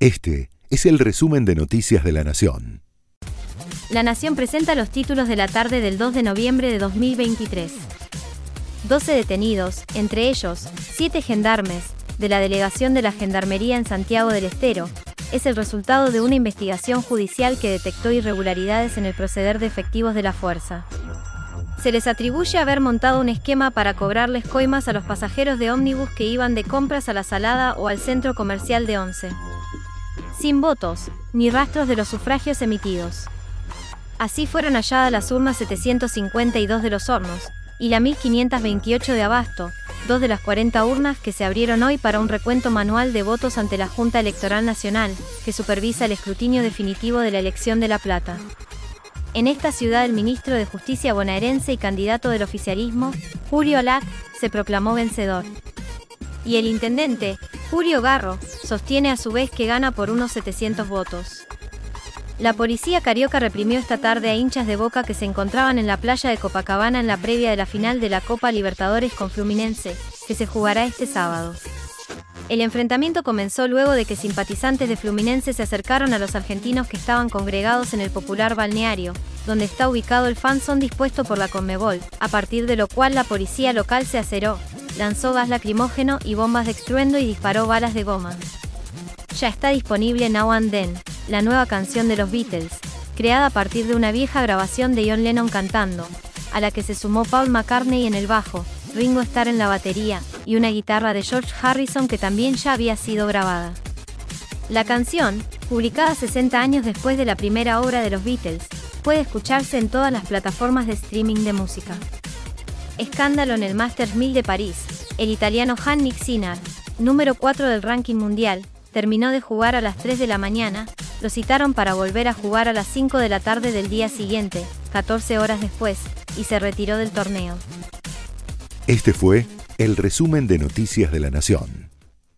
Este es el resumen de Noticias de la Nación. La Nación presenta los títulos de la tarde del 2 de noviembre de 2023. 12 detenidos, entre ellos, 7 gendarmes, de la delegación de la Gendarmería en Santiago del Estero, es el resultado de una investigación judicial que detectó irregularidades en el proceder de efectivos de la fuerza. Se les atribuye haber montado un esquema para cobrarles coimas a los pasajeros de ómnibus que iban de compras a la Salada o al centro comercial de Once. Sin votos, ni rastros de los sufragios emitidos. Así fueron halladas las urnas 752 de los hornos y la 1528 de Abasto, dos de las 40 urnas que se abrieron hoy para un recuento manual de votos ante la Junta Electoral Nacional, que supervisa el escrutinio definitivo de la elección de La Plata. En esta ciudad el ministro de Justicia bonaerense y candidato del oficialismo, Julio Alac, se proclamó vencedor. Y el intendente, Julio Garro, sostiene a su vez que gana por unos 700 votos. La policía carioca reprimió esta tarde a hinchas de Boca que se encontraban en la playa de Copacabana en la previa de la final de la Copa Libertadores con Fluminense, que se jugará este sábado. El enfrentamiento comenzó luego de que simpatizantes de Fluminense se acercaron a los argentinos que estaban congregados en el popular balneario, donde está ubicado el fanzón dispuesto por la Conmebol, a partir de lo cual la policía local se aceró, lanzó gas lacrimógeno y bombas de estruendo y disparó balas de goma. Ya está disponible Now and Then, la nueva canción de los Beatles, creada a partir de una vieja grabación de John Lennon cantando, a la que se sumó Paul McCartney en el bajo, Ringo Starr en la batería, y una guitarra de George Harrison que también ya había sido grabada. La canción, publicada 60 años después de la primera obra de los Beatles, puede escucharse en todas las plataformas de streaming de música. Escándalo en el Masters 1000 de París. El italiano Hannik Sinner, número 4 del ranking mundial, terminó de jugar a las 3 de la mañana, lo citaron para volver a jugar a las 5 de la tarde del día siguiente, 14 horas después, y se retiró del torneo. Este fue el resumen de Noticias de la Nación.